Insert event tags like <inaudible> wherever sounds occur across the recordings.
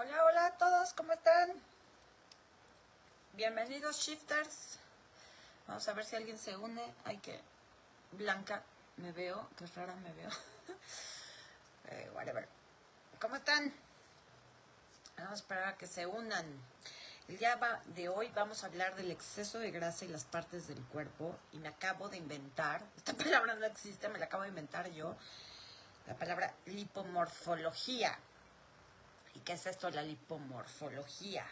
Hola, hola a todos, ¿cómo están? Bienvenidos, shifters. Vamos a ver si alguien se une. Ay, que blanca me veo, que rara me veo. <laughs> Eh, whatever. ¿Cómo están? Vamos a esperar a que se unan. El día de hoy vamos a hablar del exceso de grasa y las partes del cuerpo. Y me acabo de inventar, <laughs> esta palabra no existe, me la acabo de inventar yo, la palabra lipomorfología. ¿Y qué es esto, la lipomorfología?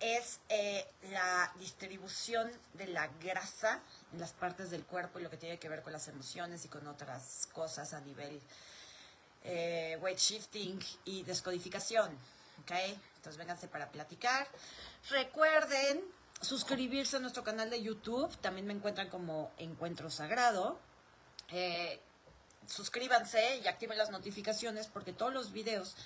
Es eh, la distribución de la grasa en las partes del cuerpo y lo que tiene que ver con las emociones y con otras cosas a nivel eh, weight shifting y descodificación. ¿Ok? Entonces vénganse para platicar. Recuerden suscribirse a nuestro canal de YouTube. También me encuentran como Encuentro Sagrado. Eh, suscríbanse y activen las notificaciones porque todos los videos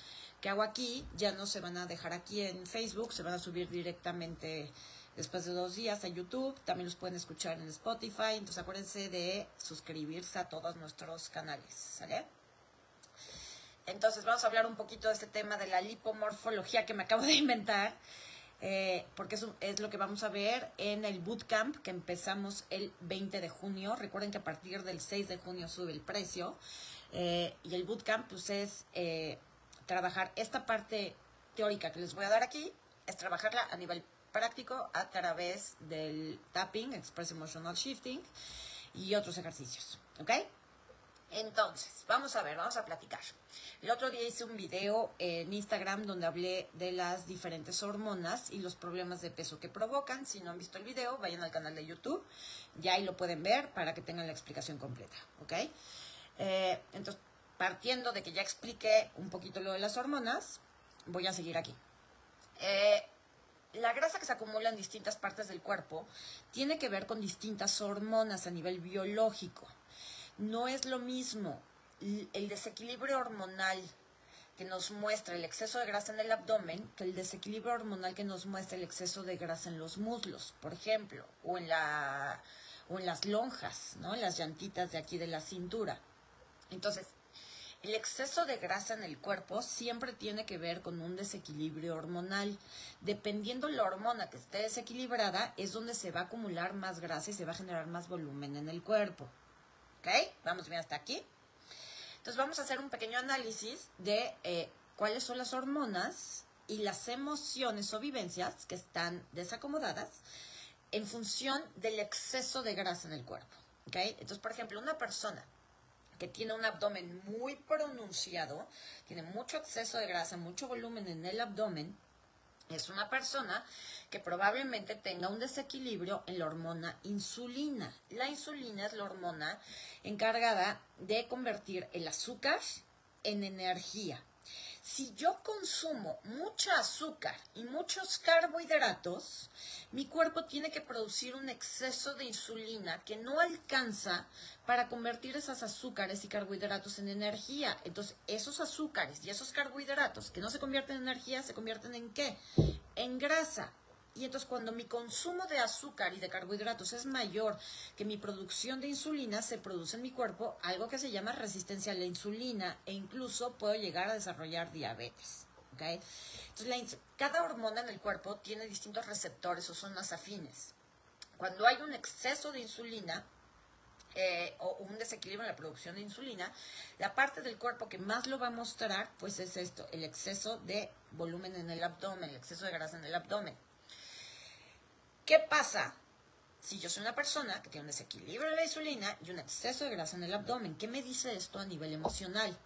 que hago aquí ya no se van a dejar aquí en Facebook, se van a subir directamente después de dos días a YouTube, también los pueden escuchar en Spotify, entonces acuérdense de suscribirse a todos nuestros canales, ¿sale? Entonces vamos a hablar un poquito de este tema de la lipomorfología que me acabo de inventar, eh, porque es, un- es lo que vamos a ver en el bootcamp que empezamos el 20 de junio. Recuerden que a partir del 6 de junio sube el precio. eh, y el bootcamp pues es eh, trabajar esta parte teórica que les voy a dar aquí, es trabajarla a nivel práctico a través del tapping, Express Emotional Shifting y otros ejercicios. ¿Ok? Entonces, vamos a ver, vamos a platicar. El otro día hice un video en Instagram donde hablé de las diferentes hormonas y los problemas de peso que provocan. Si no han visto el video, vayan al canal de YouTube. Ya ahí lo pueden ver para que tengan la explicación completa. ¿Ok? Eh, entonces, partiendo de que ya expliqué un poquito lo de las hormonas, voy a seguir aquí. Eh, la grasa que se acumula en distintas partes del cuerpo tiene que ver con distintas hormonas a nivel biológico. No es lo mismo el desequilibrio hormonal que nos muestra el exceso de grasa en el abdomen que el desequilibrio hormonal que nos muestra el exceso de grasa en los muslos, por ejemplo, o en la o en las lonjas, ¿no? En las llantitas de aquí de la cintura. Entonces, el exceso de grasa en el cuerpo siempre tiene que ver con un desequilibrio hormonal. Dependiendo la hormona que esté desequilibrada, es donde se va a acumular más grasa y se va a generar más volumen en el cuerpo. ¿Ok? Vamos bien hasta aquí. Entonces vamos a hacer un pequeño análisis de eh, cuáles son las hormonas y las emociones o vivencias que están desacomodadas en función del exceso de grasa en el cuerpo. ¿Ok? Entonces, por ejemplo, una persona que tiene un abdomen muy pronunciado, tiene mucho exceso de grasa, mucho volumen en el abdomen, es una persona que probablemente tenga un desequilibrio en la hormona insulina. La insulina es la hormona encargada de convertir el azúcar en energía. Si yo consumo mucha azúcar y muchos carbohidratos, mi cuerpo tiene que producir un exceso de insulina que no alcanza para convertir esos azúcares y carbohidratos en energía. Entonces, esos azúcares y esos carbohidratos que no se convierten en energía, se convierten en qué? En grasa. Y entonces cuando mi consumo de azúcar y de carbohidratos es mayor que mi producción de insulina, se produce en mi cuerpo algo que se llama resistencia a la insulina e incluso puedo llegar a desarrollar diabetes. ¿ok? Entonces la cada hormona en el cuerpo tiene distintos receptores o zonas afines. Cuando hay un exceso de insulina, eh, o un desequilibrio en la producción de insulina, la parte del cuerpo que más lo va a mostrar, pues es esto, el exceso de volumen en el abdomen, el exceso de grasa en el abdomen. ¿Qué pasa si yo soy una persona que tiene un desequilibrio de la insulina y un exceso de grasa en el abdomen? ¿Qué me dice esto a nivel emocional?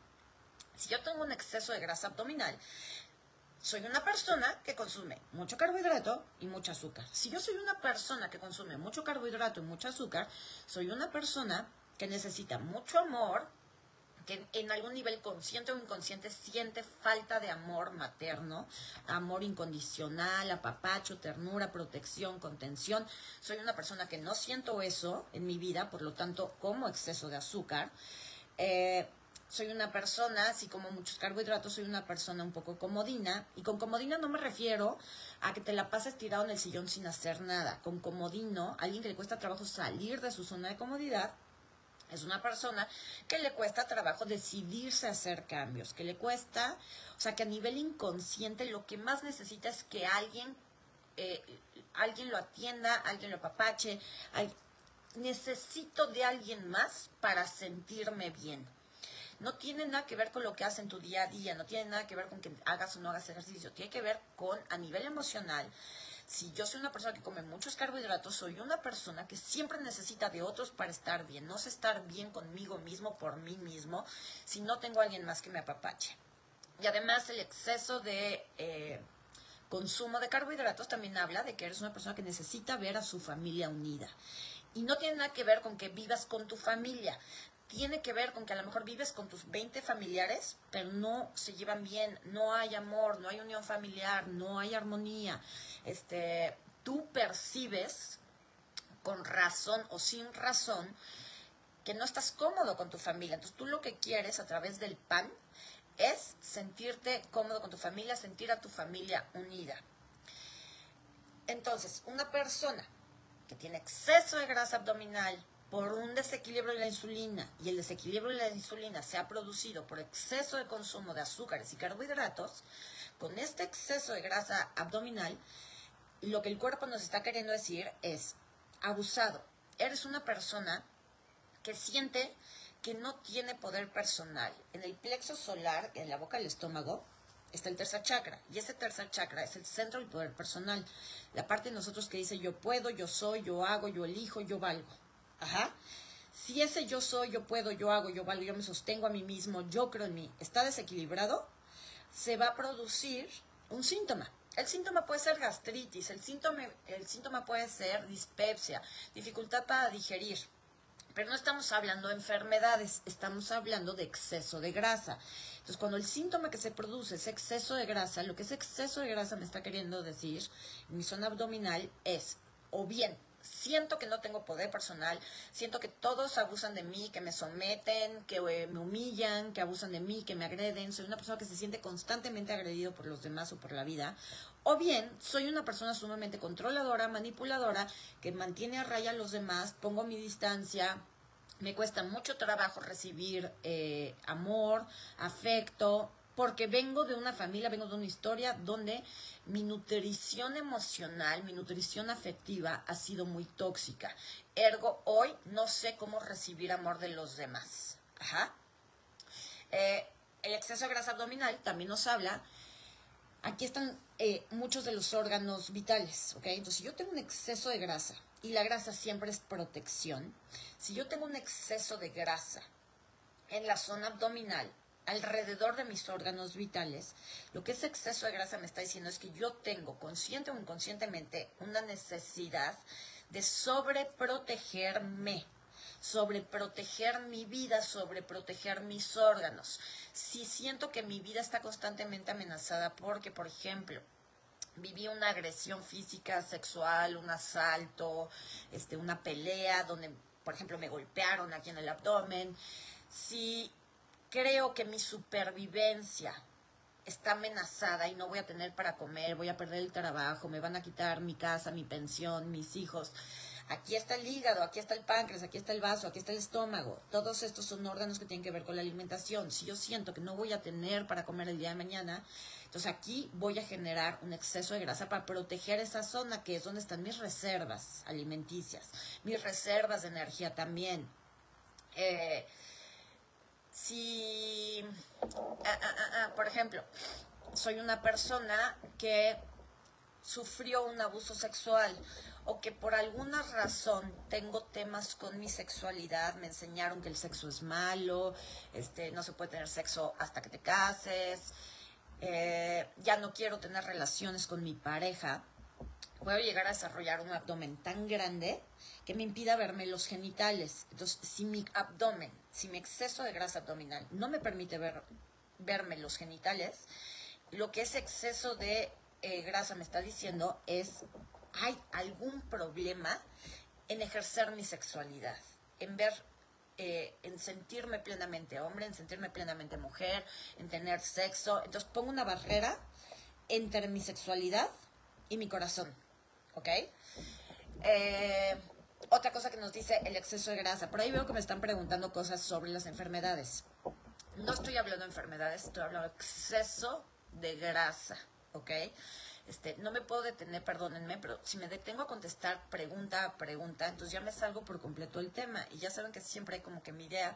Si yo tengo un exceso de grasa abdominal, soy una persona que consume mucho carbohidrato y mucho azúcar. Si yo soy una persona que consume mucho carbohidrato y mucho azúcar, soy una persona que necesita mucho amor, que en algún nivel consciente o inconsciente siente falta de amor materno, amor incondicional, apapacho, ternura, protección, contención. Soy una persona que no siento eso en mi vida, por lo tanto como exceso de azúcar. Eh, soy una persona, así como muchos carbohidratos, soy una persona un poco comodina. Y con comodina no me refiero a que te la pases tirado en el sillón sin hacer nada. Con comodino, alguien que le cuesta trabajo salir de su zona de comodidad, Es una persona que le cuesta trabajo decidirse a hacer cambios, que le cuesta, o sea, que a nivel inconsciente lo que más necesita es que alguien, eh, alguien lo atienda, alguien lo apapache, necesito de alguien más para sentirme bien. No tiene nada que ver con lo que haces en tu día a día, no tiene nada que ver con que hagas o no hagas ejercicio, tiene que ver con a nivel emocional. Si yo soy una persona que come muchos carbohidratos, soy una persona que siempre necesita de otros para estar bien. No sé estar bien conmigo mismo, por mí mismo, si no tengo a alguien más que me apapache. Y además el exceso de eh, consumo de carbohidratos también habla de que eres una persona que necesita ver a su familia unida. Y no tiene nada que ver con que vivas con tu familia. Tiene que ver con que a lo mejor vives con tus 20 familiares, pero no se llevan bien, no hay amor, no hay unión familiar, no hay armonía. Este, tú percibes con razón o sin razón que no estás cómodo con tu familia. Entonces tú lo que quieres a través del pan es sentirte cómodo con tu familia, sentir a tu familia unida. Entonces, una persona que tiene exceso de grasa abdominal por un desequilibrio de la insulina y el desequilibrio de la insulina se ha producido por exceso de consumo de azúcares y carbohidratos, con este exceso de grasa abdominal, lo que el cuerpo nos está queriendo decir es, abusado, eres una persona que siente que no tiene poder personal. En el plexo solar, en la boca del estómago, está el tercer chakra. Y ese tercer chakra es el centro del poder personal. La parte de nosotros que dice yo puedo, yo soy, yo hago, yo elijo, yo valgo. Ajá. Si ese yo soy, yo puedo, yo hago, yo valgo, yo me sostengo a mí mismo, yo creo en mí, está desequilibrado, se va a producir un síntoma. El síntoma puede ser gastritis, el síntoma, el síntoma puede ser dispepsia, dificultad para digerir, pero no estamos hablando de enfermedades, estamos hablando de exceso de grasa. Entonces, cuando el síntoma que se produce es exceso de grasa, lo que ese exceso de grasa me está queriendo decir en mi zona abdominal es, o bien, siento que no tengo poder personal, siento que todos abusan de mí, que me someten, que eh, me humillan, que abusan de mí, que me agreden, soy una persona que se siente constantemente agredido por los demás o por la vida, o bien soy una persona sumamente controladora, manipuladora, que mantiene a raya a los demás, pongo mi distancia, me cuesta mucho trabajo recibir eh, amor, afecto, porque vengo de una familia, vengo de una historia donde mi nutrición emocional, mi nutrición afectiva ha sido muy tóxica. Ergo, hoy no sé cómo recibir amor de los demás. Ajá. Eh, el exceso de grasa abdominal también nos habla aquí están eh, muchos de los órganos vitales, ¿ok? Entonces, si yo tengo un exceso de grasa, y la grasa siempre es protección, si yo tengo un exceso de grasa en la zona abdominal, alrededor de mis órganos vitales, lo que ese exceso de grasa me está diciendo es que yo tengo, consciente o inconscientemente, una necesidad de sobreprotegerme sobre proteger mi vida, sobre proteger mis órganos. Si siento que mi vida está constantemente amenazada porque, por ejemplo, viví una agresión física, sexual, un asalto, este, una pelea donde, por ejemplo, me golpearon aquí en el abdomen, si creo que mi supervivencia está amenazada y no voy a tener para comer, voy a perder el trabajo, me van a quitar mi casa, mi pensión, mis hijos, Aquí está el hígado, aquí está el páncreas, aquí está el vaso, aquí está el estómago. Todos estos son órganos que tienen que ver con la alimentación. Si yo siento que no voy a tener para comer el día de mañana, entonces aquí voy a generar un exceso de grasa para proteger esa zona que es donde están mis reservas alimenticias, mis reservas de energía también. Eh, si, ah, ah, ah, por ejemplo, soy una persona que sufrió un abuso sexual o que por alguna razón tengo temas con mi sexualidad, me enseñaron que el sexo es malo, este, no se puede tener sexo hasta que te cases, eh, ya no quiero tener relaciones con mi pareja, puedo llegar a desarrollar un abdomen tan grande que me impida verme los genitales. Entonces, si mi abdomen, si mi exceso de grasa abdominal no me permite ver, verme los genitales, lo que ese exceso de eh, grasa me está diciendo es hay algún problema en ejercer mi sexualidad, en ver, eh, en sentirme plenamente hombre, en sentirme plenamente mujer, en tener sexo. Entonces pongo una barrera entre mi sexualidad y mi corazón, ¿ok? Eh, otra cosa que nos dice el exceso de grasa. Por ahí veo que me están preguntando cosas sobre las enfermedades. No estoy hablando de enfermedades, estoy hablando de exceso de grasa, ¿ok? Este, no me puedo detener, perdónenme, pero si me detengo a contestar pregunta a pregunta, entonces ya me salgo por completo del tema. Y ya saben que siempre como que mi idea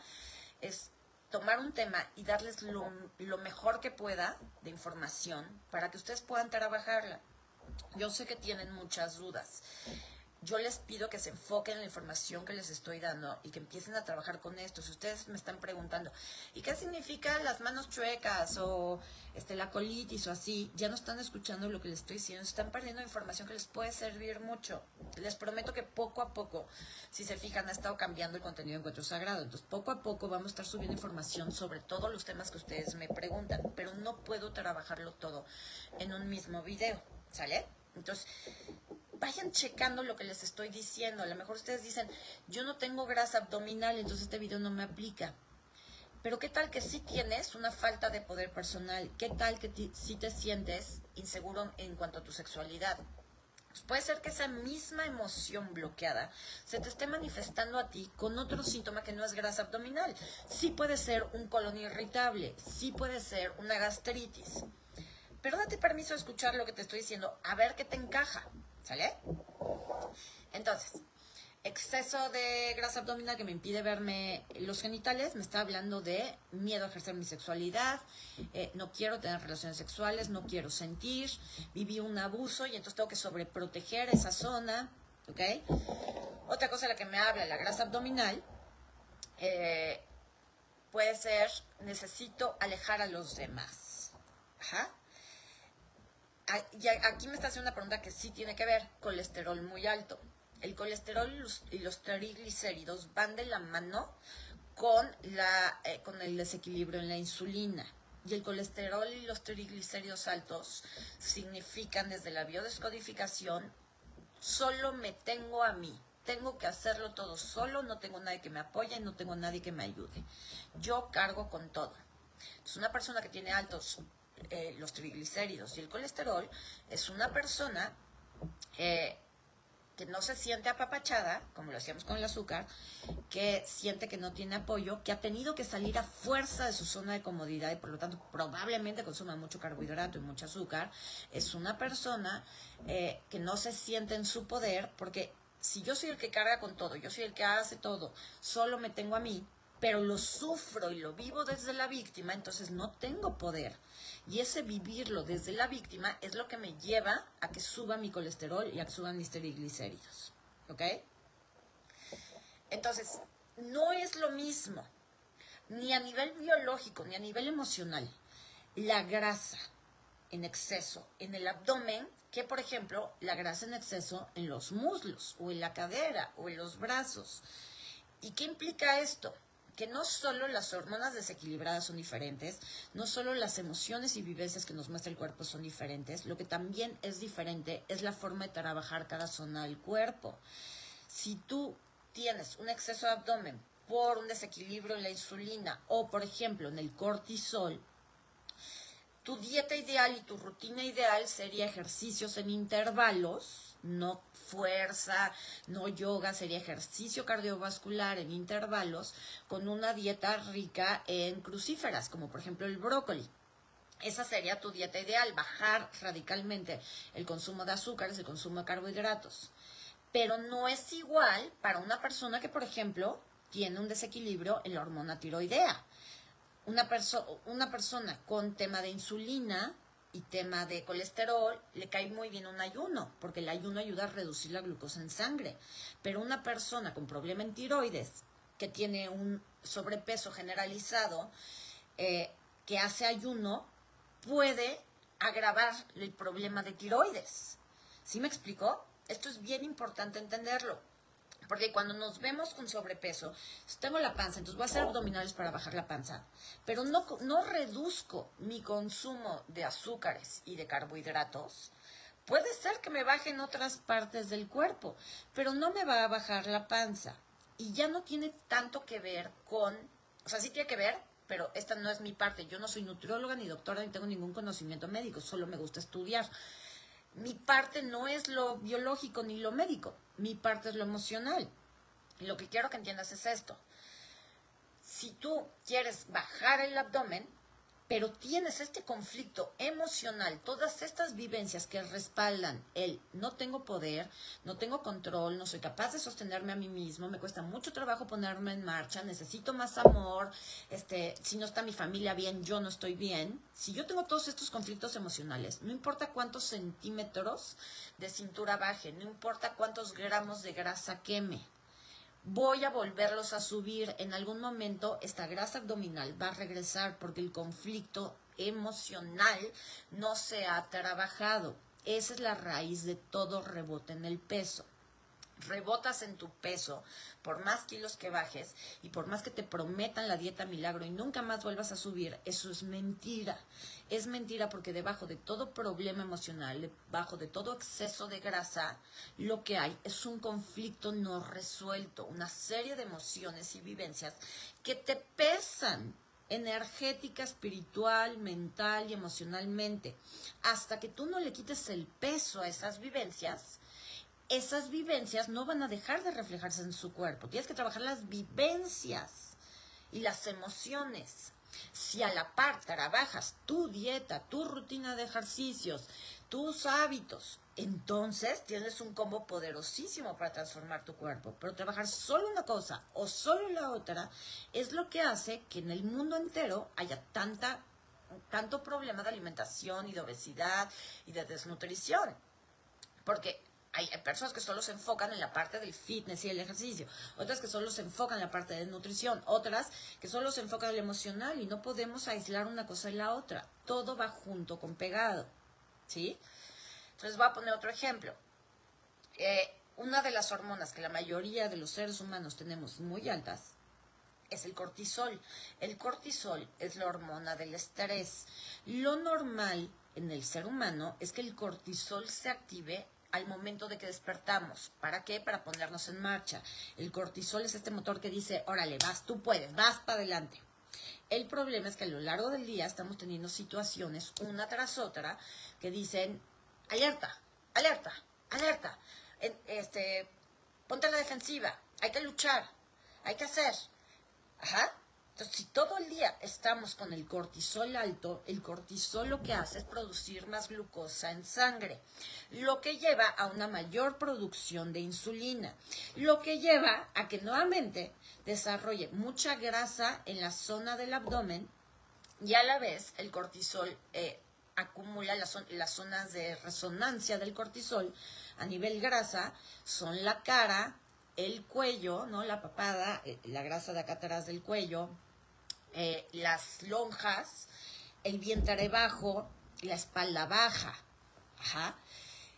es tomar un tema y darles lo mejor que pueda de información para que ustedes puedan trabajarla. Yo sé que tienen muchas dudas yo les pido que se enfoquen en la información que les estoy dando y que empiecen a trabajar con esto. Si ustedes me están preguntando, ¿y qué significa las manos chuecas o este, la colitis o así? Ya no están escuchando lo que les estoy diciendo, están perdiendo información que les puede servir mucho. Les prometo que poco a poco, si se fijan, ha estado cambiando el contenido de Encuentro Sagrado. Entonces, poco a poco vamos a estar subiendo información sobre todos los temas que ustedes me preguntan, pero no puedo trabajarlo todo en un mismo video, ¿sale? Entonces, vayan checando lo que les estoy diciendo. A lo mejor ustedes dicen, yo no tengo grasa abdominal, entonces este video no me aplica. Pero qué tal que sí tienes una falta de poder personal, qué tal que sí te sientes inseguro en cuanto a tu sexualidad. Pues puede ser que esa misma emoción bloqueada se te esté manifestando a ti con otro síntoma que no es grasa abdominal. Sí puede ser un colon irritable, sí puede ser una gastritis. Pero date permiso de escuchar lo que te estoy diciendo, a ver qué te encaja. ¿Sale? Entonces, exceso de grasa abdominal que me impide verme los genitales, me está hablando de miedo a ejercer mi sexualidad, eh, no quiero tener relaciones sexuales, no quiero sentir, viví un abuso y entonces tengo que sobreproteger esa zona, ¿ok? Otra cosa de la que me habla la grasa abdominal eh, puede ser necesito alejar a los demás. Ajá aquí me está haciendo una pregunta que sí tiene que ver, colesterol muy alto. El colesterol y los, triglicéridos van de la mano con, la, eh, con el desequilibrio en la insulina. Y el colesterol y los triglicéridos altos significan desde la biodescodificación, solo me tengo a mí. Tengo que hacerlo todo solo, no tengo nadie que me apoye, no tengo nadie que me ayude. Yo cargo con todo. Es una persona que tiene altos eh, los triglicéridos y el colesterol, es una persona eh, que no se siente apapachada, como lo hacíamos con el azúcar, que siente que no tiene apoyo, que ha tenido que salir a fuerza de su zona de comodidad y por lo tanto probablemente consuma mucho carbohidrato y mucho azúcar, es una persona eh, que no se siente en su poder porque si yo soy el que carga con todo, yo soy el que hace todo, solo me tengo a mí, pero lo sufro y lo vivo desde la víctima, entonces no tengo poder. Y ese vivirlo desde la víctima es lo que me lleva a que suba mi colesterol y a que suban mis triglicéridos. ¿Ok? Entonces, no es lo mismo, ni a nivel biológico, ni a nivel emocional, la grasa en exceso en el abdomen que, por ejemplo, la grasa en exceso en los muslos o en la cadera o en los brazos. ¿Y qué implica esto? Que no solo las hormonas desequilibradas son diferentes, no solo las emociones y vivencias que nos muestra el cuerpo son diferentes, lo que también es diferente es la forma de trabajar cada zona del cuerpo. Si tú tienes un exceso de abdomen por un desequilibrio en la insulina o, por ejemplo, en el cortisol, tu dieta ideal y tu rutina ideal sería ejercicios en intervalos, no fuerza, no yoga, sería ejercicio cardiovascular en intervalos con una dieta rica en crucíferas, como por ejemplo el brócoli. Esa sería tu dieta ideal, bajar radicalmente el consumo de azúcares, el consumo de carbohidratos. Pero no es igual para una persona que, por ejemplo, tiene un desequilibrio en la hormona tiroidea. Una, una persona con tema de insulina y tema de colesterol, le cae muy bien un ayuno, porque el ayuno ayuda a reducir la glucosa en sangre. Pero una persona con problema en tiroides, que tiene un sobrepeso generalizado, eh, que hace ayuno, puede agravar el problema de tiroides. ¿Sí me explicó? Esto es bien importante entenderlo. Porque cuando nos vemos con sobrepeso, tengo la panza, entonces voy a hacer abdominales para bajar la panza, pero no, no reduzco mi consumo de azúcares y de carbohidratos, puede ser que me baje en otras partes del cuerpo, pero no me va a bajar la panza. Y ya no tiene tanto que ver con, o sea, sí tiene que ver, pero esta no es mi parte. Yo no soy nutrióloga ni doctora ni tengo ningún conocimiento médico, solo me gusta estudiar Mi parte no es lo biológico ni lo médico, mi parte es lo emocional. Y lo que quiero que entiendas es esto. Si tú quieres bajar el abdomen, pero tienes este conflicto emocional, todas estas vivencias que respaldan el no tengo poder, no tengo control, no soy capaz de sostenerme a mí mismo, me cuesta mucho trabajo ponerme en marcha, necesito más amor, este, si no está mi familia bien, yo no estoy bien. Si yo tengo todos estos conflictos emocionales, no importa cuántos centímetros de cintura baje, no importa cuántos gramos de grasa queme, voy a volverlos a subir. En algún momento esta grasa abdominal va a regresar porque el conflicto emocional no se ha trabajado. Esa es la raíz de todo rebote en el peso rebotas en tu peso, por más kilos que bajes y por más que te prometan la dieta milagro y nunca más vuelvas a subir, eso es mentira. Es mentira porque debajo de todo problema emocional, debajo de todo exceso de grasa, lo que hay es un conflicto no resuelto, una serie de emociones y vivencias que te pesan energética, espiritual, mental y emocionalmente. Hasta que tú no le quites el peso a esas vivencias, esas vivencias no van a dejar de reflejarse en su cuerpo. Tienes que trabajar las vivencias y las emociones. Si a la par trabajas tu dieta, tu rutina de ejercicios, tus hábitos, entonces tienes un combo poderosísimo para transformar tu cuerpo. Pero trabajar solo una cosa o solo la otra es lo que hace que en el mundo entero haya tanta, tanto problema de alimentación y de obesidad y de desnutrición. Porque hay personas que solo se enfocan en la parte del fitness y el ejercicio, otras que solo se enfocan en la parte de nutrición, otras que solo se enfocan en lo emocional y no podemos aislar una cosa y la otra. Todo va junto con pegado. ¿Sí? Entonces voy a poner otro ejemplo. Eh, una de las hormonas que la mayoría de los seres humanos tenemos muy altas es el cortisol. El cortisol es la hormona del estrés. Lo normal en el ser humano es que el cortisol se active al momento de que despertamos. ¿Para qué? Para ponernos en marcha. El cortisol es este motor que dice, órale, vas, tú puedes, vas para adelante. El problema es que a lo largo del día estamos teniendo situaciones una tras otra que dicen, alerta, alerta, alerta, este, ponte a la defensiva, hay que luchar, hay que hacer. Ajá. Entonces, si todo el día estamos con el cortisol alto, el cortisol lo que hace es producir más glucosa en sangre, lo que lleva a una mayor producción de insulina, lo que lleva a que nuevamente desarrolle mucha grasa en la zona del abdomen y a la vez el cortisol eh, acumula las, las zonas de resonancia del cortisol a nivel grasa, son la cara, el cuello, ¿no? La papada, eh, la grasa de acá atrás del cuello, eh, las lonjas, el vientre bajo, la espalda baja. Ajá.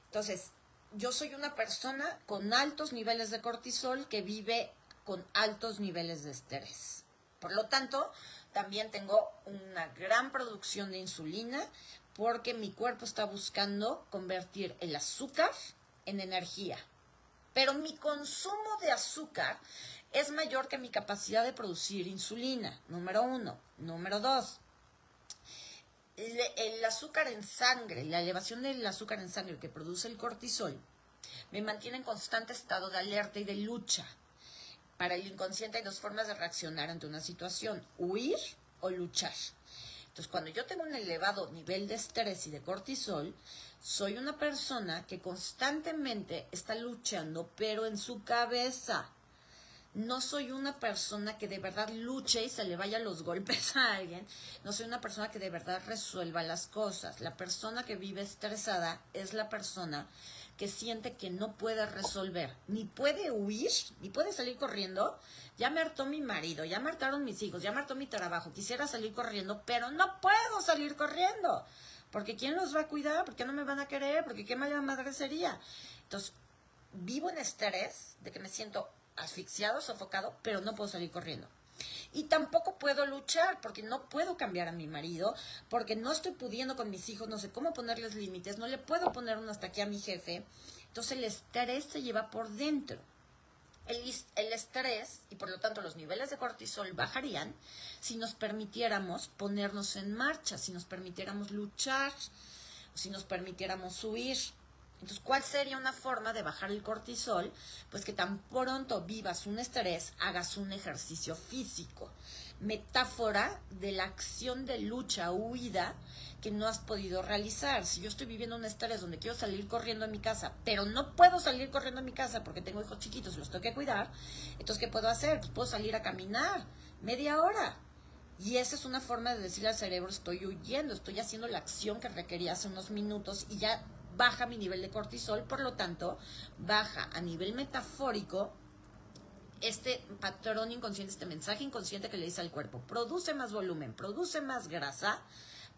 Entonces, yo soy una persona con altos niveles de cortisol que vive con altos niveles de estrés. Por lo tanto, también tengo una gran producción de insulina porque mi cuerpo está buscando convertir el azúcar en energía. Pero mi consumo de azúcar es mayor que mi capacidad de producir insulina, número uno. Número dos, el azúcar en sangre, la elevación del azúcar en sangre que produce el cortisol, me mantiene en constante estado de alerta y de lucha. Para el inconsciente hay dos formas de reaccionar ante una situación, huir o luchar. Entonces, cuando yo tengo un elevado nivel de estrés y de cortisol, soy una persona que constantemente está luchando, pero en su cabeza no soy una persona que de verdad luche y se le vaya los golpes <laughs> a alguien. No soy una persona que de verdad resuelva las cosas. La persona que vive estresada es la persona que siente que no puede resolver, ni puede huir, ni puede salir corriendo. Ya me hartó mi marido, ya me hartaron mis hijos, ya me hartó mi trabajo. Quisiera salir corriendo, pero no puedo salir corriendo. Porque ¿quién los va a cuidar? ¿Por qué no me van a querer? Porque qué mala madre sería. Entonces, vivo en estrés de que me siento asfixiado, sofocado, pero no puedo salir corriendo. Y tampoco puedo luchar porque no puedo cambiar a mi marido, porque no estoy pudiendo con mis hijos, no sé cómo ponerles límites, no le puedo poner un hasta aquí a mi jefe. Entonces el estrés se lleva por dentro. El, el, estrés y por lo tanto los niveles de cortisol bajarían si nos permitiéramos ponernos en marcha, si nos permitiéramos luchar, si nos permitiéramos huir. Entonces, ¿cuál sería una forma de bajar el cortisol? Pues que tan pronto vivas un estrés, hagas un ejercicio físico. Metáfora de la acción de lucha, huida, que no has podido realizar. Si yo estoy viviendo un estrés donde quiero salir corriendo a mi casa, pero no puedo salir corriendo a mi casa porque tengo hijos chiquitos y los tengo que cuidar, entonces, ¿qué puedo hacer? Pues puedo salir a caminar media hora. Y esa es una forma de decirle al cerebro, estoy huyendo, estoy haciendo la acción que requería hace unos minutos y ya baja mi nivel de cortisol, por lo tanto, baja a nivel metafórico este patrón inconsciente, este mensaje inconsciente que le dice al cuerpo, produce más volumen, produce más grasa,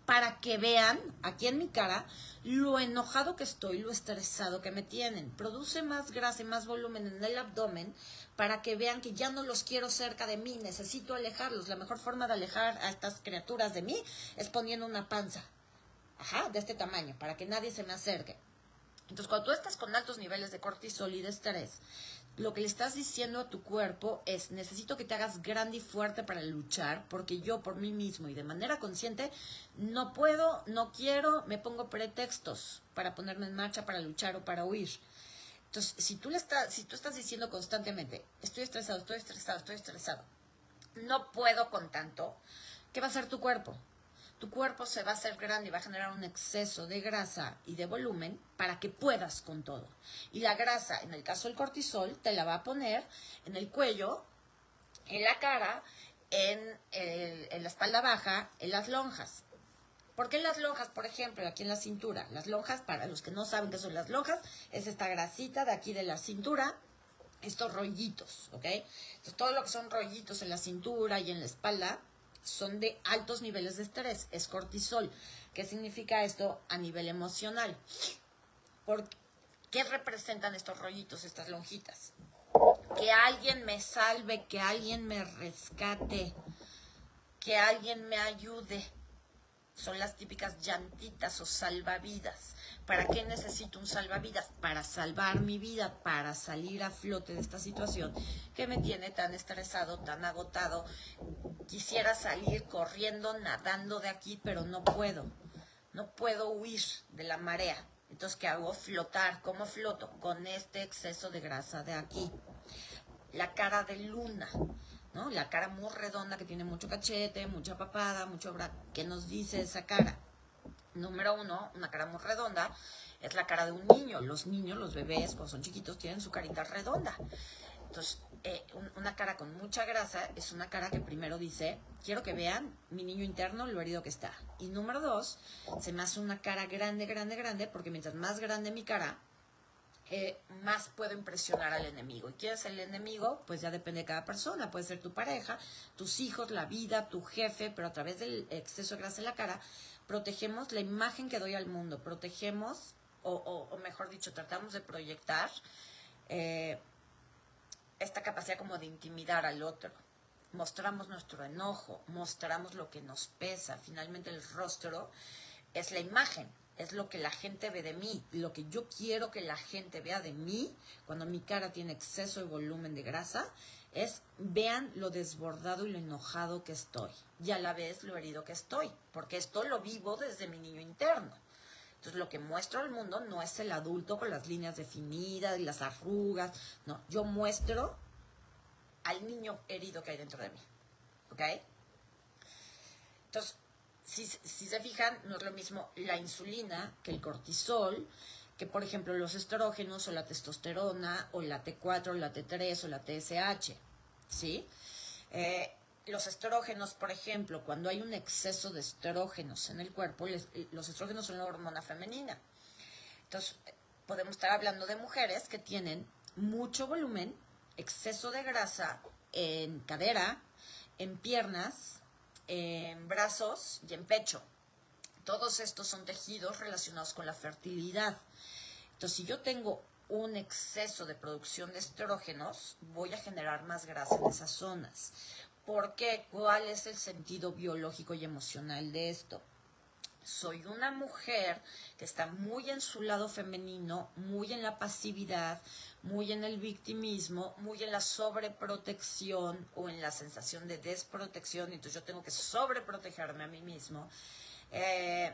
para que vean aquí en mi cara lo enojado que estoy, lo estresado que me tienen. Produce más grasa y más volumen en el abdomen para que vean que ya no los quiero cerca de mí, necesito alejarlos. La mejor forma de alejar a estas criaturas de mí es poniendo una panza, ajá, de este tamaño, para que nadie se me acerque. Entonces, cuando tú estás con altos niveles de cortisol y de estrés, lo que le estás diciendo a tu cuerpo es, necesito que te hagas grande y fuerte para luchar, porque yo por mí mismo y de manera consciente no puedo, no quiero, me pongo pretextos para ponerme en marcha, para luchar o para huir. Entonces, si tú, le estás, si tú estás diciendo constantemente, estoy estresado, estoy estresado, estoy estresado, no puedo con tanto, ¿qué va a hacer tu cuerpo? Tu cuerpo se va a hacer grande y va a generar un exceso de grasa y de volumen para que puedas con todo. Y la grasa, en el caso del cortisol, te la va a poner en el cuello, en la cara, en, la espalda baja, en las lonjas. ¿Por qué las lonjas, por ejemplo, aquí en la cintura? Las lonjas, para los que no saben qué son las lonjas, es esta grasita de aquí de la cintura, estos rollitos, ¿ok? Entonces, todo lo que son rollitos en la cintura y en la espalda, son de altos niveles de estrés, es cortisol. ¿Qué significa esto a nivel emocional? ¿Por ¿Qué representan estos rollitos, estas lonjitas? Que alguien me salve, que alguien me rescate, que alguien me ayude. Son las típicas llantitas o salvavidas. ¿Para qué necesito un salvavidas? Para salvar mi vida, para salir a flote de esta situación que me tiene tan estresado, tan agotado. Quisiera salir corriendo, nadando de aquí, pero no puedo. No puedo huir de la marea. Entonces, ¿qué hago? Flotar. ¿Cómo floto? Con este exceso de grasa de aquí. La cara de luna, ¿no? La cara muy redonda que tiene mucho cachete, mucha papada, mucho bra... ¿Qué nos dice esa cara? Número uno, una cara muy redonda, es la cara de un niño. Los niños, los bebés, cuando son chiquitos, tienen su carita redonda. Entonces, eh, una cara con mucha grasa es una cara que primero dice, quiero que vean mi niño interno, lo herido que está. Y número dos, se me hace una cara grande, grande, grande, porque mientras más grande mi cara, eh, más puedo impresionar al enemigo. ¿Y quién es el enemigo? Pues ya depende de cada persona. Puede ser tu pareja, tus hijos, la vida, tu jefe, pero a través del exceso de grasa en la cara protegemos la imagen que doy al mundo, protegemos, o, mejor dicho, tratamos de proyectar eh, esta capacidad como de intimidar al otro. Mostramos nuestro enojo, mostramos lo que nos pesa. Finalmente el rostro es la imagen, es lo que la gente ve de mí, lo que yo quiero que la gente vea de mí cuando mi cara tiene exceso de volumen de grasa es vean lo desbordado y lo enojado que estoy y a la vez lo herido que estoy, porque esto lo vivo desde mi niño interno. Entonces lo que muestro al mundo no es el adulto con las líneas definidas y las arrugas, no, yo muestro al niño herido que hay dentro de mí. ¿Ok? Entonces, si, si se fijan, no es lo mismo la insulina que el cortisol, que por ejemplo los estrógenos o la testosterona o la T4 o la T3 o la TSH, ¿sí? Eh, los estrógenos, por ejemplo, cuando hay un exceso de estrógenos en el cuerpo, los estrógenos son la hormona femenina. Entonces, podemos estar hablando de mujeres que tienen mucho volumen, exceso de grasa en cadera, en piernas, en brazos y en pecho. Todos estos son tejidos relacionados con la fertilidad. Entonces, si yo tengo un exceso de producción de estrógenos, voy a generar más grasa en esas zonas. ¿Por qué? ¿Cuál es el sentido biológico y emocional de esto? Soy una mujer que está muy en su lado femenino, muy en la pasividad, muy en el victimismo, muy en la sobreprotección o en la sensación de desprotección, entonces yo tengo que sobreprotegerme a mí mismo. Eh,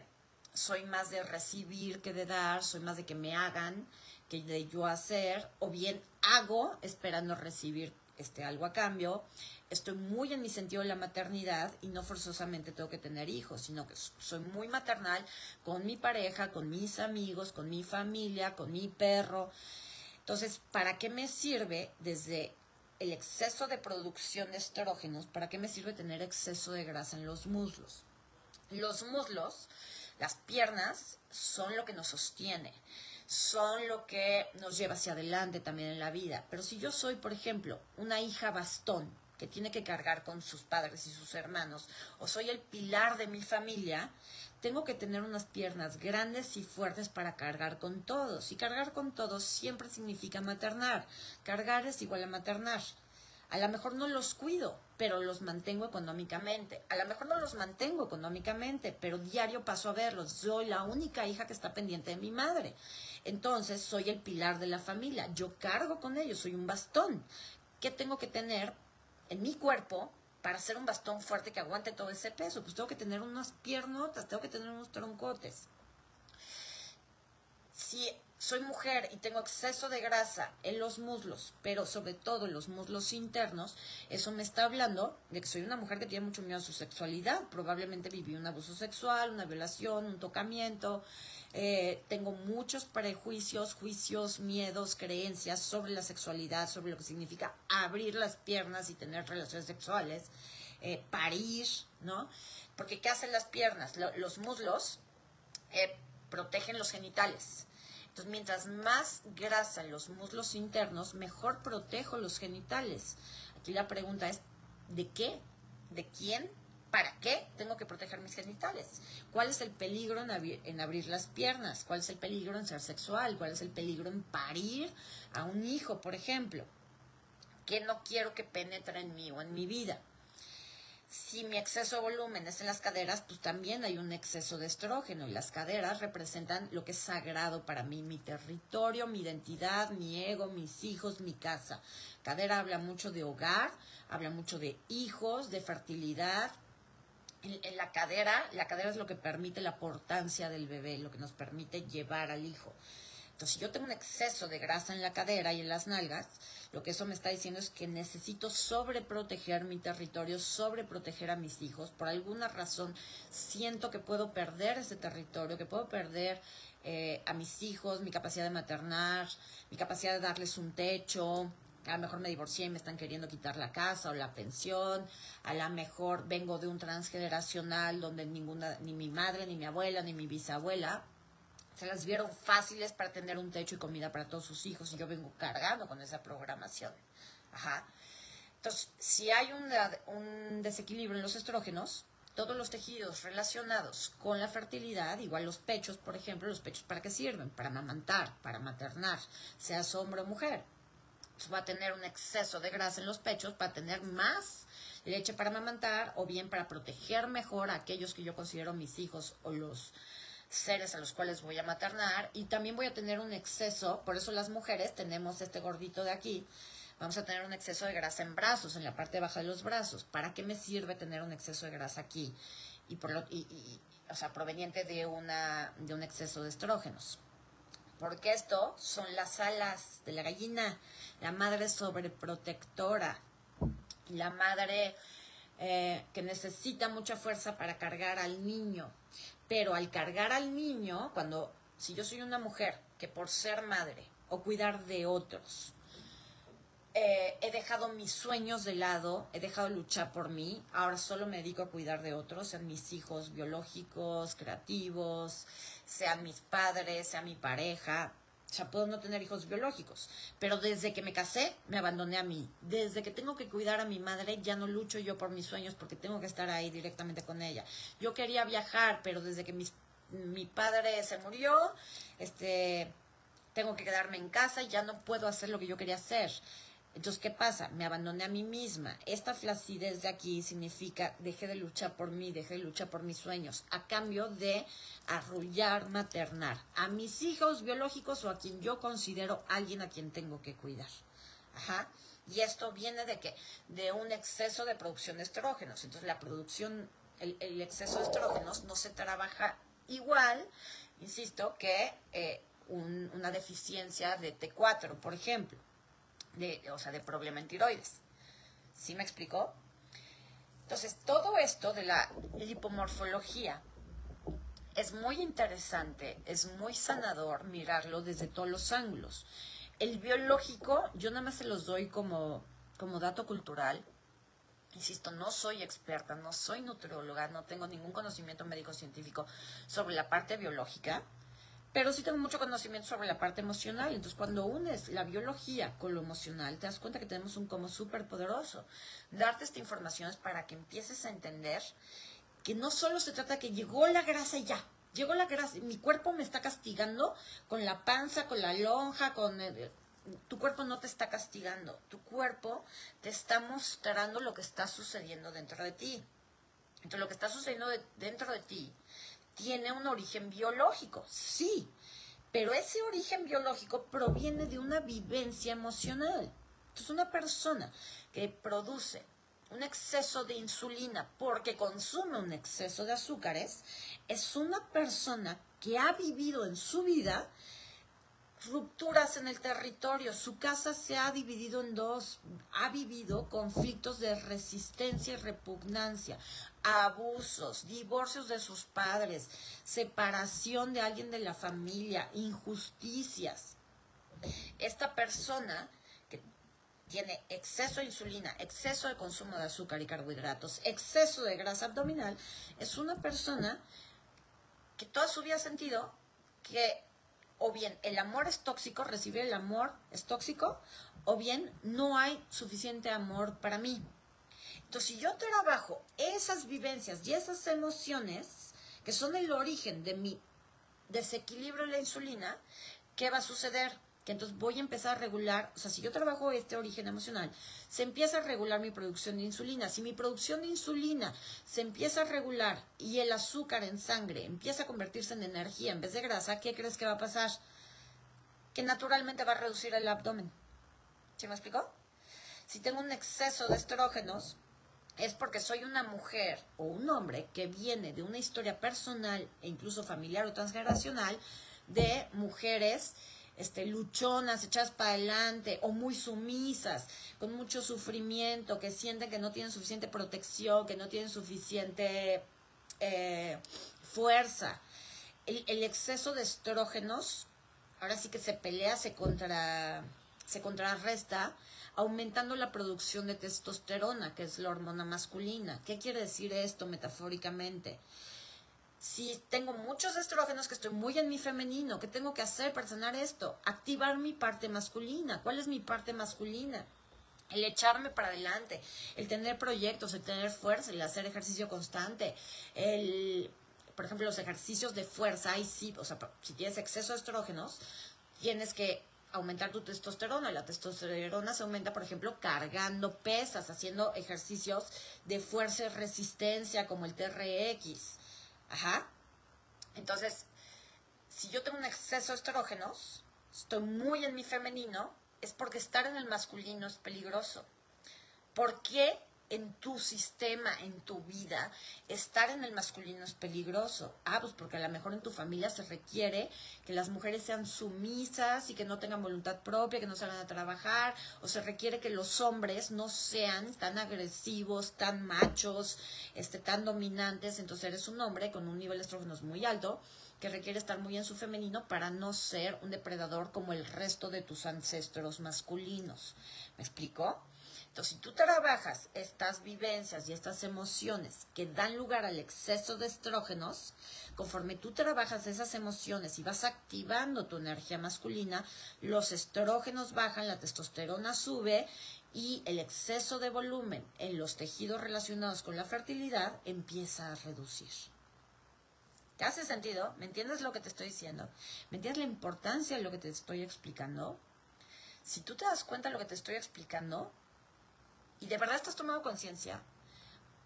soy más de recibir que de dar, soy más de que me hagan que de yo hacer, o bien hago esperando recibir este, algo a cambio. Estoy muy en mi sentido de la maternidad y no forzosamente tengo que tener hijos, sino que soy muy maternal con mi pareja, con mis amigos, con mi familia, con mi perro. Entonces, ¿para qué me sirve desde el exceso de producción de estrógenos? ¿Para qué me sirve tener exceso de grasa en los muslos? Los muslos, las piernas, son lo que nos sostiene son lo que nos lleva hacia adelante también en la vida. Pero si yo soy, por ejemplo, una hija bastón que tiene que cargar con sus padres y sus hermanos, o soy el pilar de mi familia, tengo que tener unas piernas grandes y fuertes para cargar con todos. Y cargar con todos siempre significa maternar. Cargar es igual a maternar. A lo mejor no los cuido, pero los mantengo económicamente. A lo mejor no los mantengo económicamente, pero diario paso a verlos. Soy la única hija que está pendiente de mi madre. Entonces, soy el pilar de la familia. Yo cargo con ellos, soy un bastón. ¿Qué tengo que tener en mi cuerpo para ser un bastón fuerte que aguante todo ese peso? Pues tengo que tener unas piernotas, tengo que tener unos troncotes. Si soy mujer y tengo exceso de grasa en los muslos, pero sobre todo en los muslos internos, eso me está hablando de que soy una mujer que tiene mucho miedo a su sexualidad. Probablemente viví un abuso sexual, una violación, un tocamiento. Eh, tengo muchos prejuicios, juicios, miedos, creencias sobre la sexualidad, sobre lo que significa abrir las piernas y tener relaciones sexuales, eh, parir, ¿no? Porque ¿qué hacen las piernas? los muslos eh, protegen los genitales entonces, mientras más grasa en los muslos internos, mejor protejo los genitales. Aquí la pregunta es, ¿de qué? ¿De quién? ¿Para qué tengo que proteger mis genitales? ¿Cuál es el peligro en, en, abrir las piernas? ¿Cuál es el peligro en ser sexual? ¿Cuál es el peligro en parir a un hijo, por ejemplo? ¿Qué no quiero que penetre en mí o en mi vida? Si mi exceso de volumen es en las caderas, pues también hay un exceso de estrógeno y las caderas representan lo que es sagrado para mí, mi territorio, mi identidad, mi ego, mis hijos, mi casa. Cadera habla mucho de hogar, habla mucho de hijos, de fertilidad. En, en la cadera, la cadera es lo que permite la portancia del bebé, lo que nos permite llevar al hijo. Entonces, si yo tengo un exceso de grasa en la cadera y en las nalgas, lo que eso me está diciendo es que necesito sobreproteger mi territorio, sobreproteger a mis hijos. Por alguna razón siento que puedo perder ese territorio, que puedo perder eh, a mis hijos, mi capacidad de maternar, mi capacidad de darles un techo, a lo mejor me divorcié y me están queriendo quitar la casa o la pensión, a lo mejor vengo de un transgeneracional donde ninguna, ni mi madre, ni mi abuela, ni mi bisabuela se las vieron fáciles para tener un techo y comida para todos sus hijos y yo vengo cargando con esa programación. Ajá. Entonces, si hay un, desequilibrio en los estrógenos, todos los tejidos relacionados con la fertilidad, igual los pechos, por ejemplo, los pechos para qué sirven? Para amamantar, para maternar, sea hombre o mujer. Entonces va a tener un exceso de grasa en los pechos para tener más leche para amamantar o bien para proteger mejor a aquellos que yo considero mis hijos o los seres a los cuales voy a maternar y también voy a tener un exceso, por eso las mujeres tenemos este gordito de aquí, vamos a tener un exceso de grasa en brazos, en la parte baja de los brazos. ¿Para qué me sirve tener un exceso de grasa aquí? Y, por lo, y, o sea, proveniente de, una, de un exceso de estrógenos. Porque esto son las alas de la gallina, la madre sobreprotectora, la madre eh, que necesita mucha fuerza para cargar al niño. Pero al cargar al niño, cuando, si yo soy una mujer que por ser madre o cuidar de otros, eh, he dejado mis sueños de lado, he dejado luchar por mí, ahora solo me dedico a cuidar de otros, sean mis hijos biológicos, creativos, sean mis padres, sea mi pareja, o sea, puedo no tener hijos biológicos, pero desde que me casé me abandoné a mí. Desde que tengo que cuidar a mi madre ya no lucho yo por mis sueños porque tengo que estar ahí directamente con ella. Yo quería viajar, pero desde que mi padre se murió, este, tengo que quedarme en casa y ya no puedo hacer lo que yo quería hacer. Entonces, ¿qué pasa? Me abandoné a mí misma. Esta flacidez de aquí significa dejé de luchar por mí, dejé de luchar por mis sueños, a cambio de arrullar, maternar a mis hijos biológicos o a quien yo considero alguien a quien tengo que cuidar. Ajá. Y esto viene de que de un exceso de producción de estrógenos. Entonces, la producción, el, exceso de estrógenos no se trabaja igual, insisto, que eh, una deficiencia de T4, por ejemplo, de, o sea, de problema en tiroides. ¿Sí me explicó? Entonces, todo esto de la lipomorfología es muy interesante, es muy sanador mirarlo desde todos los ángulos. El biológico, yo nada más se los doy como, como dato cultural. Insisto, no soy experta, no soy nutrióloga, no tengo ningún conocimiento médico-científico sobre la parte biológica, pero sí tengo mucho conocimiento sobre la parte emocional. Entonces, cuando unes la biología con lo emocional, te das cuenta que tenemos un como súper poderoso. Darte esta información es para que empieces a entender que no solo se trata de que llegó la grasa ya, llegó la grasa, mi cuerpo me está castigando con la panza, con la lonja, con... tu cuerpo no te está castigando, tu cuerpo te está mostrando lo que está sucediendo dentro de ti. Entonces, lo que está sucediendo dentro de ti tiene un origen biológico, sí, pero ese origen biológico proviene de una vivencia emocional. Entonces, una persona que produce un exceso de insulina porque consume un exceso de azúcares, es una persona que ha vivido en su vida rupturas en el territorio, su casa se ha dividido en dos, ha vivido conflictos de resistencia y repugnancia, abusos, divorcios de sus padres, separación de alguien de la familia, injusticias. Esta persona tiene exceso de insulina, exceso de consumo de azúcar y carbohidratos, exceso de grasa abdominal, es una persona que toda su vida ha sentido que o bien el amor es tóxico, recibir el amor es tóxico, o bien no hay suficiente amor para mí. Entonces, si yo trabajo esas vivencias y esas emociones, que son el origen de mi desequilibrio en la insulina, ¿qué va a suceder? que entonces voy a empezar a regular, o sea, si yo trabajo este origen emocional, se empieza a regular mi producción de insulina. Si mi producción de insulina se empieza a regular y el azúcar en sangre empieza a convertirse en energía en vez de grasa, ¿qué crees que va a pasar? Que naturalmente va a reducir el abdomen. ¿Sí me explicó? Si tengo un exceso de estrógenos, es porque soy una mujer o un hombre que viene de una historia personal e incluso familiar o transgeneracional de mujeres este, luchonas, echadas para adelante o muy sumisas, con mucho sufrimiento, que sienten que no tienen suficiente protección, que no tienen suficiente eh, fuerza. El, el, exceso de estrógenos, ahora sí que se pelea, se, contra, se contrarresta, aumentando la producción de testosterona, que es la hormona masculina. ¿Qué quiere decir esto metafóricamente? si tengo muchos estrógenos que estoy muy en mi femenino, ¿qué tengo que hacer para sanar esto? Activar mi parte masculina. ¿Cuál es mi parte masculina? El echarme para adelante, el tener proyectos, el tener fuerza, el hacer ejercicio constante, el, por ejemplo, los ejercicios de fuerza, ahí sí, o sea, si tienes exceso de estrógenos, tienes que aumentar tu testosterona. La testosterona se aumenta, por ejemplo, cargando pesas, haciendo ejercicios de fuerza y resistencia como el TRX. Ajá. Entonces, si yo tengo un exceso de estrógenos, estoy muy en mi femenino, es porque estar en el masculino es peligroso. ¿Por qué en tu sistema, en tu vida, estar en el masculino es peligroso. Ah, pues porque a lo mejor en tu familia se requiere que las mujeres sean sumisas y que no tengan voluntad propia, que no salgan a trabajar, o se requiere que los hombres no sean tan agresivos, tan machos, este, tan dominantes. Entonces eres un hombre con un nivel de estrógenos muy alto que requiere estar muy en su femenino para no ser un depredador como el resto de tus ancestros masculinos. ¿Me explico? Si tú trabajas estas vivencias y estas emociones que dan lugar al exceso de estrógenos, conforme tú trabajas esas emociones y vas activando tu energía masculina, los estrógenos bajan, la testosterona sube y el exceso de volumen en los tejidos relacionados con la fertilidad empieza a reducir. ¿Te hace sentido? ¿Me entiendes lo que te estoy diciendo? ¿Me entiendes la importancia de lo que te estoy explicando? Si tú te das cuenta de lo que te estoy explicando, y de verdad estás tomando conciencia,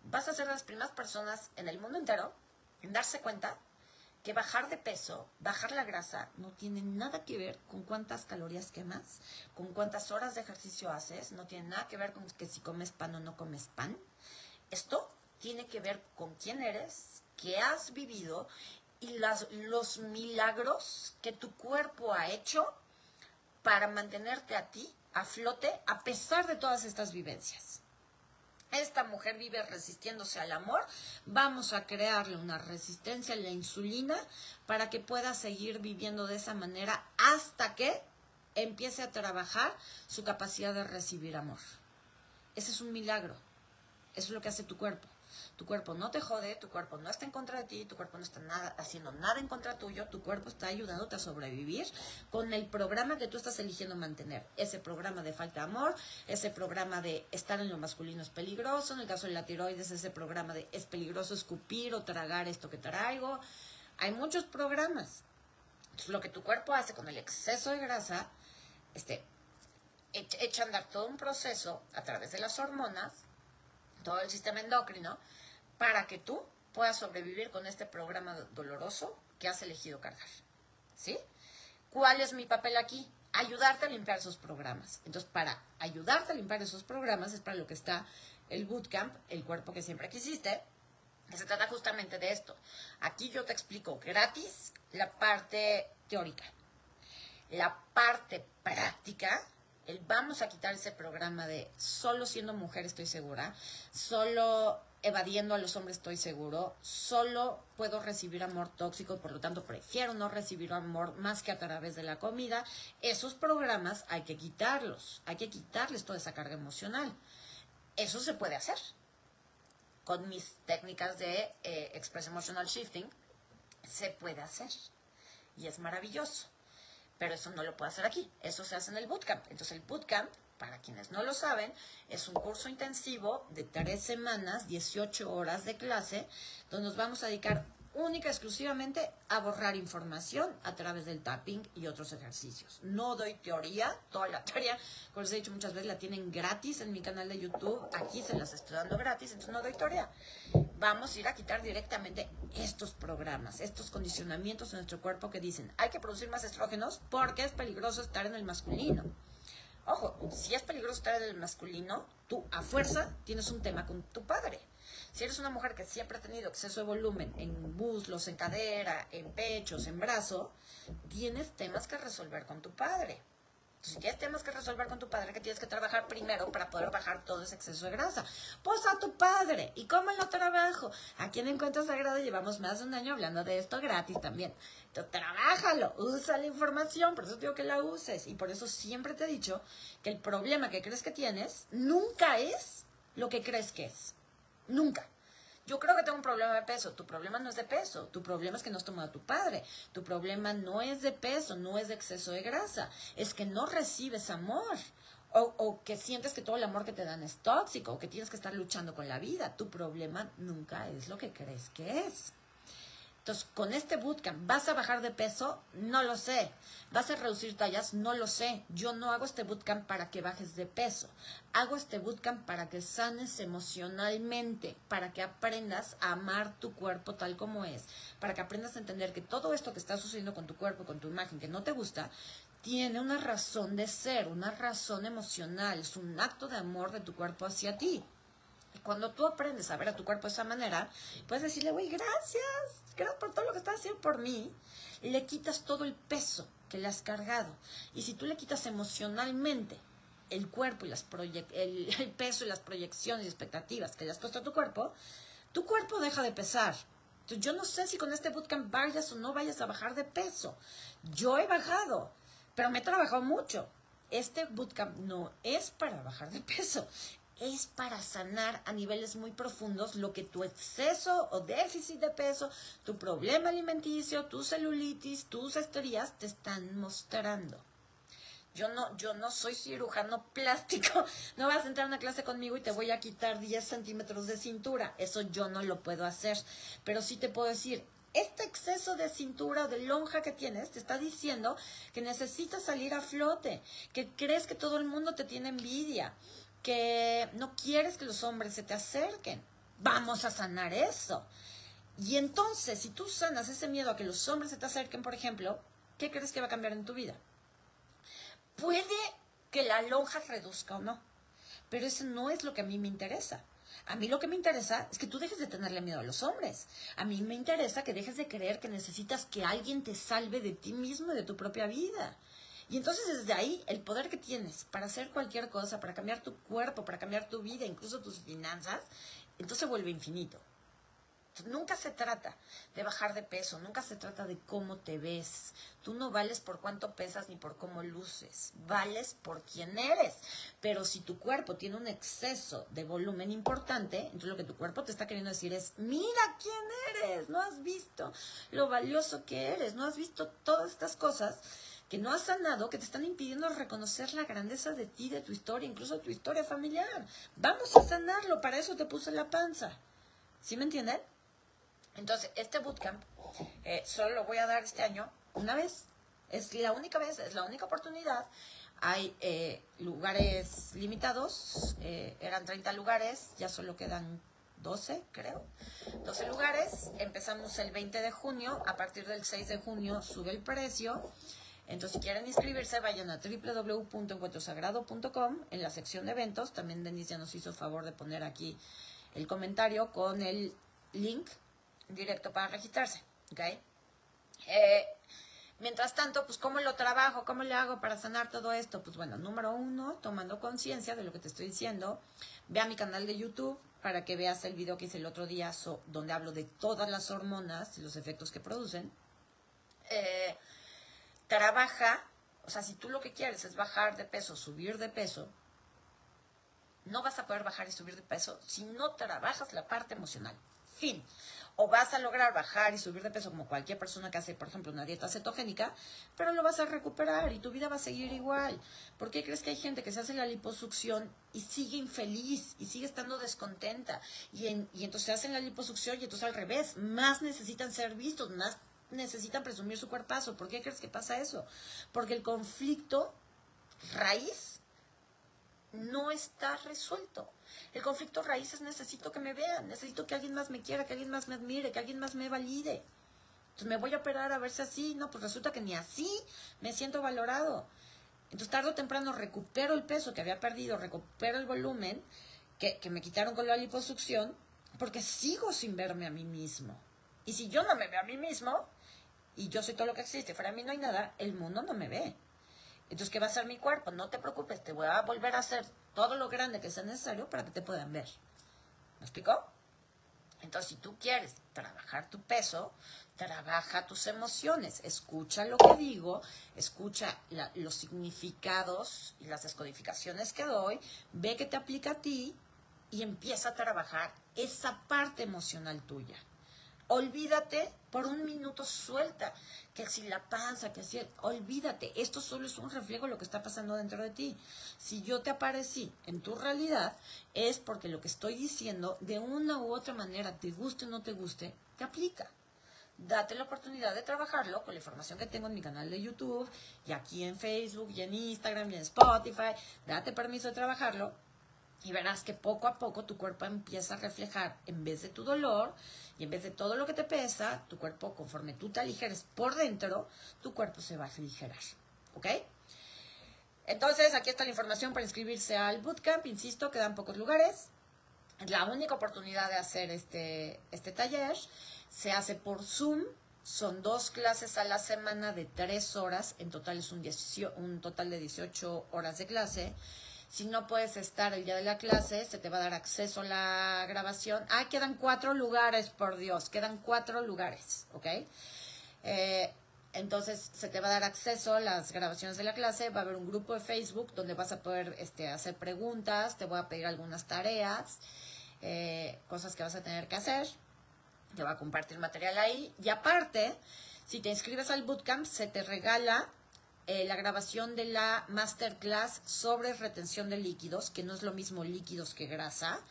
vas a ser las primeras personas en el mundo entero en darse cuenta que bajar de peso, bajar la grasa, no tiene nada que ver con cuántas calorías quemas, con cuántas horas de ejercicio haces, no tiene nada que ver con que si comes pan o no comes pan. Esto tiene que ver con quién eres, qué has vivido y los milagros que tu cuerpo ha hecho para mantenerte a ti a flote a pesar de todas estas vivencias. Esta mujer vive resistiéndose al amor, vamos a crearle una resistencia a la insulina para que pueda seguir viviendo de esa manera hasta que empiece a trabajar su capacidad de recibir amor. Ese es un milagro. Eso es lo que hace tu cuerpo. Tu cuerpo no te jode, tu cuerpo no está en contra de ti, tu cuerpo no está nada, haciendo nada en contra tuyo, tu cuerpo está ayudándote a sobrevivir con el programa que tú estás eligiendo mantener. Ese programa de falta de amor, ese programa de estar en lo masculino es peligroso, en el caso de la tiroides, ese programa de es peligroso escupir o tragar esto que traigo. Hay muchos programas. Entonces, lo que tu cuerpo hace con el exceso de grasa, este, echa a andar todo un proceso a través de las hormonas, todo el sistema endocrino, para que tú puedas sobrevivir con este programa doloroso que has elegido cargar. ¿Sí? ¿Cuál es mi papel aquí? Ayudarte a limpiar esos programas. Entonces, para ayudarte a limpiar esos programas es para lo que está el bootcamp, el cuerpo que siempre quisiste, que se trata justamente de esto. Aquí yo te explico gratis la parte teórica. La parte práctica vamos a quitar ese programa de solo siendo mujer estoy segura, solo evadiendo a los hombres estoy seguro, solo puedo recibir amor tóxico, por lo tanto prefiero no recibir amor más que a través de la comida. Esos programas hay que quitarlos, hay que quitarles toda esa carga emocional. Eso se puede hacer con mis técnicas de eh, Express Emotional Shifting, se puede hacer y es maravilloso pero eso no lo puedo hacer aquí. Eso se hace en el bootcamp. Entonces el bootcamp, para quienes no lo saben, es un curso intensivo de tres semanas, 18 horas de clase, donde nos vamos a dedicar única exclusivamente a borrar información a través del tapping y otros ejercicios. No doy teoría, toda la teoría, como les he dicho muchas veces, la tienen gratis en mi canal de YouTube, aquí se las estoy dando gratis, entonces no doy teoría. Vamos a ir a quitar directamente estos programas, estos condicionamientos en nuestro cuerpo que dicen, hay que producir más estrógenos porque es peligroso estar en el masculino. Ojo, si es peligroso estar en el masculino, tú a fuerza tienes un tema con tu padre si eres una mujer que siempre ha tenido exceso de volumen en muslos, en cadera, en pechos, en brazo, tienes temas que resolver con tu padre. Entonces, si tienes temas que resolver con tu padre, que tienes que trabajar primero para poder bajar todo ese exceso de grasa. Pues a tu padre. ¿Y cómo lo trabajo? Aquí en Encuentro Sagrado llevamos más de un año hablando de esto gratis también. Entonces, trabájalo, usa la información, por eso digo que la uses. Y por eso siempre te he dicho que el problema que crees que tienes nunca es lo que crees que es. Nunca. Yo creo que tengo un problema de peso. Tu problema no es de peso. Tu problema es que no has tomado a tu padre. Tu problema no es de peso, no es de exceso de grasa. Es que no recibes amor. O, o, que sientes que todo el amor que te dan es tóxico, o que tienes que estar luchando con la vida. Tu problema nunca es lo que crees que es. Entonces, con este bootcamp, ¿vas a bajar de peso? No lo sé. ¿Vas a reducir tallas? No lo sé. Yo no hago este bootcamp para que bajes de peso. Hago este bootcamp para que sanes emocionalmente, para que aprendas a amar tu cuerpo tal como es, para que aprendas a entender que todo esto que está sucediendo con tu cuerpo, con tu imagen, que no te gusta, tiene una razón de ser, una razón emocional, es un acto de amor de tu cuerpo hacia ti. Cuando tú aprendes a ver a tu cuerpo de esa manera, puedes decirle, güey, gracias, gracias por todo lo que estás haciendo por mí. Le quitas todo el peso que le has cargado. Y si tú le quitas emocionalmente el cuerpo y las <laughs> el, peso y las proyecciones y expectativas que le has puesto a tu cuerpo, tu cuerpo deja de pesar. Yo no sé si con este bootcamp vayas o no vayas a bajar de peso. Yo he bajado, pero me he trabajado mucho. Este bootcamp no es para bajar de <laughs> peso, es para sanar a niveles muy profundos lo que tu exceso o déficit de peso, tu problema alimenticio, tu celulitis, tus estrías te están mostrando. Yo no, yo no soy cirujano <laughs> plástico. No vas a entrar a una clase conmigo y te voy a quitar 10 centímetros de cintura. Eso yo no lo puedo hacer. Pero sí te puedo decir, este exceso de cintura o de lonja que tienes te está diciendo que necesitas salir a flote, que crees que todo el mundo te tiene envidia, que no quieres que los hombres se te acerquen. Vamos a sanar eso. Y entonces, si tú sanas ese miedo a que los hombres se te acerquen, por ejemplo, ¿qué crees que va a cambiar en tu vida? Puede que la lonja reduzca o no, pero eso no es lo que a mí me interesa. A mí lo que me interesa es que tú dejes de tenerle miedo a los hombres. A mí me interesa que dejes de creer que necesitas que alguien te salve de ti mismo y de tu propia vida. Y entonces desde ahí el poder que tienes para hacer cualquier cosa, para cambiar tu cuerpo, para cambiar tu vida, incluso tus finanzas, entonces vuelve infinito. Nunca se trata de bajar de peso, nunca se trata de cómo te ves. Tú no vales por cuánto pesas ni por cómo luces, vales por quién eres. Pero si tu cuerpo tiene un exceso de volumen importante, entonces lo que tu cuerpo te está queriendo decir es, mira quién eres, no has visto lo valioso que eres, no has visto todas estas cosas que no has sanado, que te están impidiendo reconocer la grandeza de ti, de tu historia, incluso tu historia familiar. Vamos a sanarlo, para eso te puse la panza. ¿Sí me entienden? Entonces, este bootcamp eh, solo lo voy a dar este año una vez. Es la única vez, es la única oportunidad. Hay eh, lugares limitados, eh, eran 30 lugares, ya solo quedan 12, creo. 12 lugares. Empezamos el 20 de junio, a partir del 6 de junio sube el precio. Entonces, si quieren inscribirse, vayan a www.encuentrosagrado.com en la sección de eventos. También Denise ya nos hizo favor de poner aquí el comentario con el link directo para registrarse. ¿ok? Eh, mientras tanto, pues, ¿cómo lo trabajo? ¿Cómo le hago para sanar todo esto? Pues bueno, número uno, tomando conciencia de lo que te estoy diciendo, ve a mi canal de YouTube para que veas el video que hice el otro día donde hablo de todas las hormonas y los efectos que producen. Eh, trabaja, o sea, si tú lo que quieres es bajar de peso, subir de peso, no vas a poder bajar y subir de peso si no trabajas la parte emocional. Fin o vas a lograr bajar y subir de peso como cualquier persona que hace, por ejemplo, una dieta cetogénica, pero lo vas a recuperar y tu vida va a seguir igual. ¿Por qué crees que hay gente que se hace la liposucción y sigue infeliz y sigue estando descontenta? Y, y entonces se hacen la liposucción y entonces al revés, más necesitan ser vistos, más necesitan presumir su cuerpazo. ¿Por qué crees que pasa eso? Porque el conflicto raíz no está resuelto. El conflicto raíz es necesito que me vean, necesito que alguien más me quiera, que alguien más me admire, que alguien más me valide. Entonces me voy a operar a ver si así, no, pues resulta que ni así me siento valorado. Entonces tarde o temprano recupero el peso que había perdido, recupero el volumen que, que me quitaron con la liposucción, porque sigo sin verme a mí mismo. Y si yo no me veo a mí mismo, y yo soy todo lo que existe, fuera de mí no hay nada, el mundo no me ve. Entonces, ¿qué va a hacer mi cuerpo? No te preocupes, te voy a volver a hacer todo lo grande que sea necesario para que te puedan ver. ¿Me explicó? Entonces, si tú quieres trabajar tu peso, trabaja tus emociones, escucha lo que digo, escucha los significados y las descodificaciones que doy, ve que te aplica a ti y empieza a trabajar esa parte emocional tuya. Olvídate por un minuto suelta, que si la panza, que si, olvídate, esto solo es un reflejo de lo que está pasando dentro de ti. Si yo te aparecí en tu realidad, es porque lo que estoy diciendo, de una u otra manera, te guste o no te guste, te aplica. Date la oportunidad de trabajarlo con la información que tengo en mi canal de YouTube, y aquí en Facebook, y en Instagram, y en Spotify. Date permiso de trabajarlo y verás que poco a poco tu cuerpo empieza a reflejar, en vez de tu dolor y en vez de todo lo que te pesa, tu cuerpo, conforme tú te aligeres por dentro, tu cuerpo se va a aligerar. ¿Ok? Entonces, aquí está la información para inscribirse al bootcamp. Insisto, quedan pocos lugares. La única oportunidad de hacer este, este taller se hace por Zoom. Son dos clases a la semana de tres horas. En total es un, un total de 18 horas de clase. Si no puedes estar el día de la clase, se te va a dar acceso a la grabación. Ah, quedan cuatro lugares, por Dios, quedan cuatro lugares, ¿ok? Eh, entonces se te va a dar acceso a las grabaciones de la clase, va a haber un grupo de Facebook donde vas a poder este, hacer preguntas, te voy a pedir algunas tareas, eh, cosas que vas a tener que hacer, te va a compartir material ahí y aparte, si te inscribes al bootcamp, se te regala eh, la grabación de la masterclass sobre retención de líquidos, que no es lo mismo líquidos que grasa.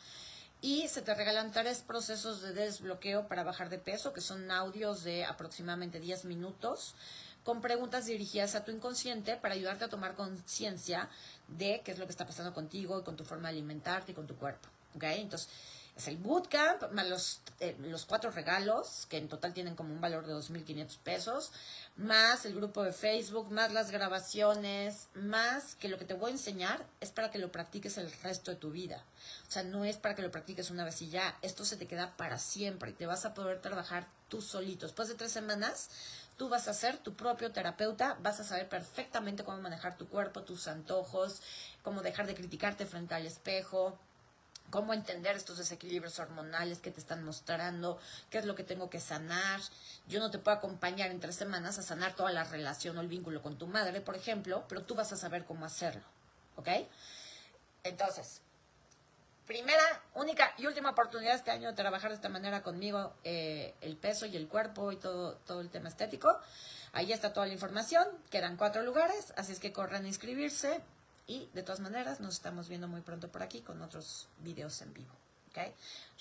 Y se te regalan tres procesos de desbloqueo para bajar de peso, que son audios de aproximadamente 10 minutos, con preguntas dirigidas a tu inconsciente para ayudarte a tomar conciencia de qué es lo que está pasando contigo y con tu forma de alimentarte y con tu cuerpo. ¿okay? Entonces, Es el bootcamp, más los, eh, los cuatro regalos, que en total tienen como un valor de 2.500 pesos, más el grupo de Facebook, más las grabaciones, más que lo que te voy a enseñar es para que lo practiques el resto de tu vida. O sea, no es para que lo practiques una vez y ya, esto se te queda para siempre y te vas a poder trabajar tú solito. Después de tres semanas, tú vas a ser tu propio terapeuta, vas a saber perfectamente cómo manejar tu cuerpo, tus antojos, cómo dejar de criticarte frente al espejo, cómo entender estos desequilibrios hormonales que te están mostrando, qué es lo que tengo que sanar. Yo no te puedo acompañar en tres semanas a sanar toda la relación o el vínculo con tu madre, por ejemplo, pero tú vas a saber cómo hacerlo, ¿ok? Entonces, primera, única y última oportunidad este año de trabajar de esta manera conmigo, eh, el peso y el cuerpo y todo, todo el tema estético. Ahí está toda la información, quedan cuatro lugares, así es que corran a inscribirse. Y de todas maneras, nos estamos viendo muy pronto por aquí con otros videos en vivo. ¿okay?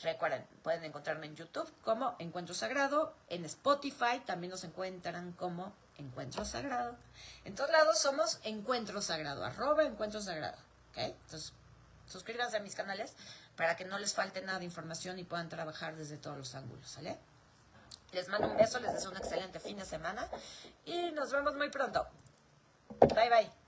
Recuerden, pueden encontrarme en YouTube como Encuentro Sagrado, en Spotify también nos encuentran como Encuentro Sagrado. En todos lados somos Encuentro Sagrado, arroba Encuentro Sagrado. Entonces, suscríbanse a mis canales para que no les falte nada de información y puedan trabajar desde todos los ángulos, ¿sale? Les mando un beso, les deseo un excelente fin de semana y nos vemos muy pronto. Bye bye.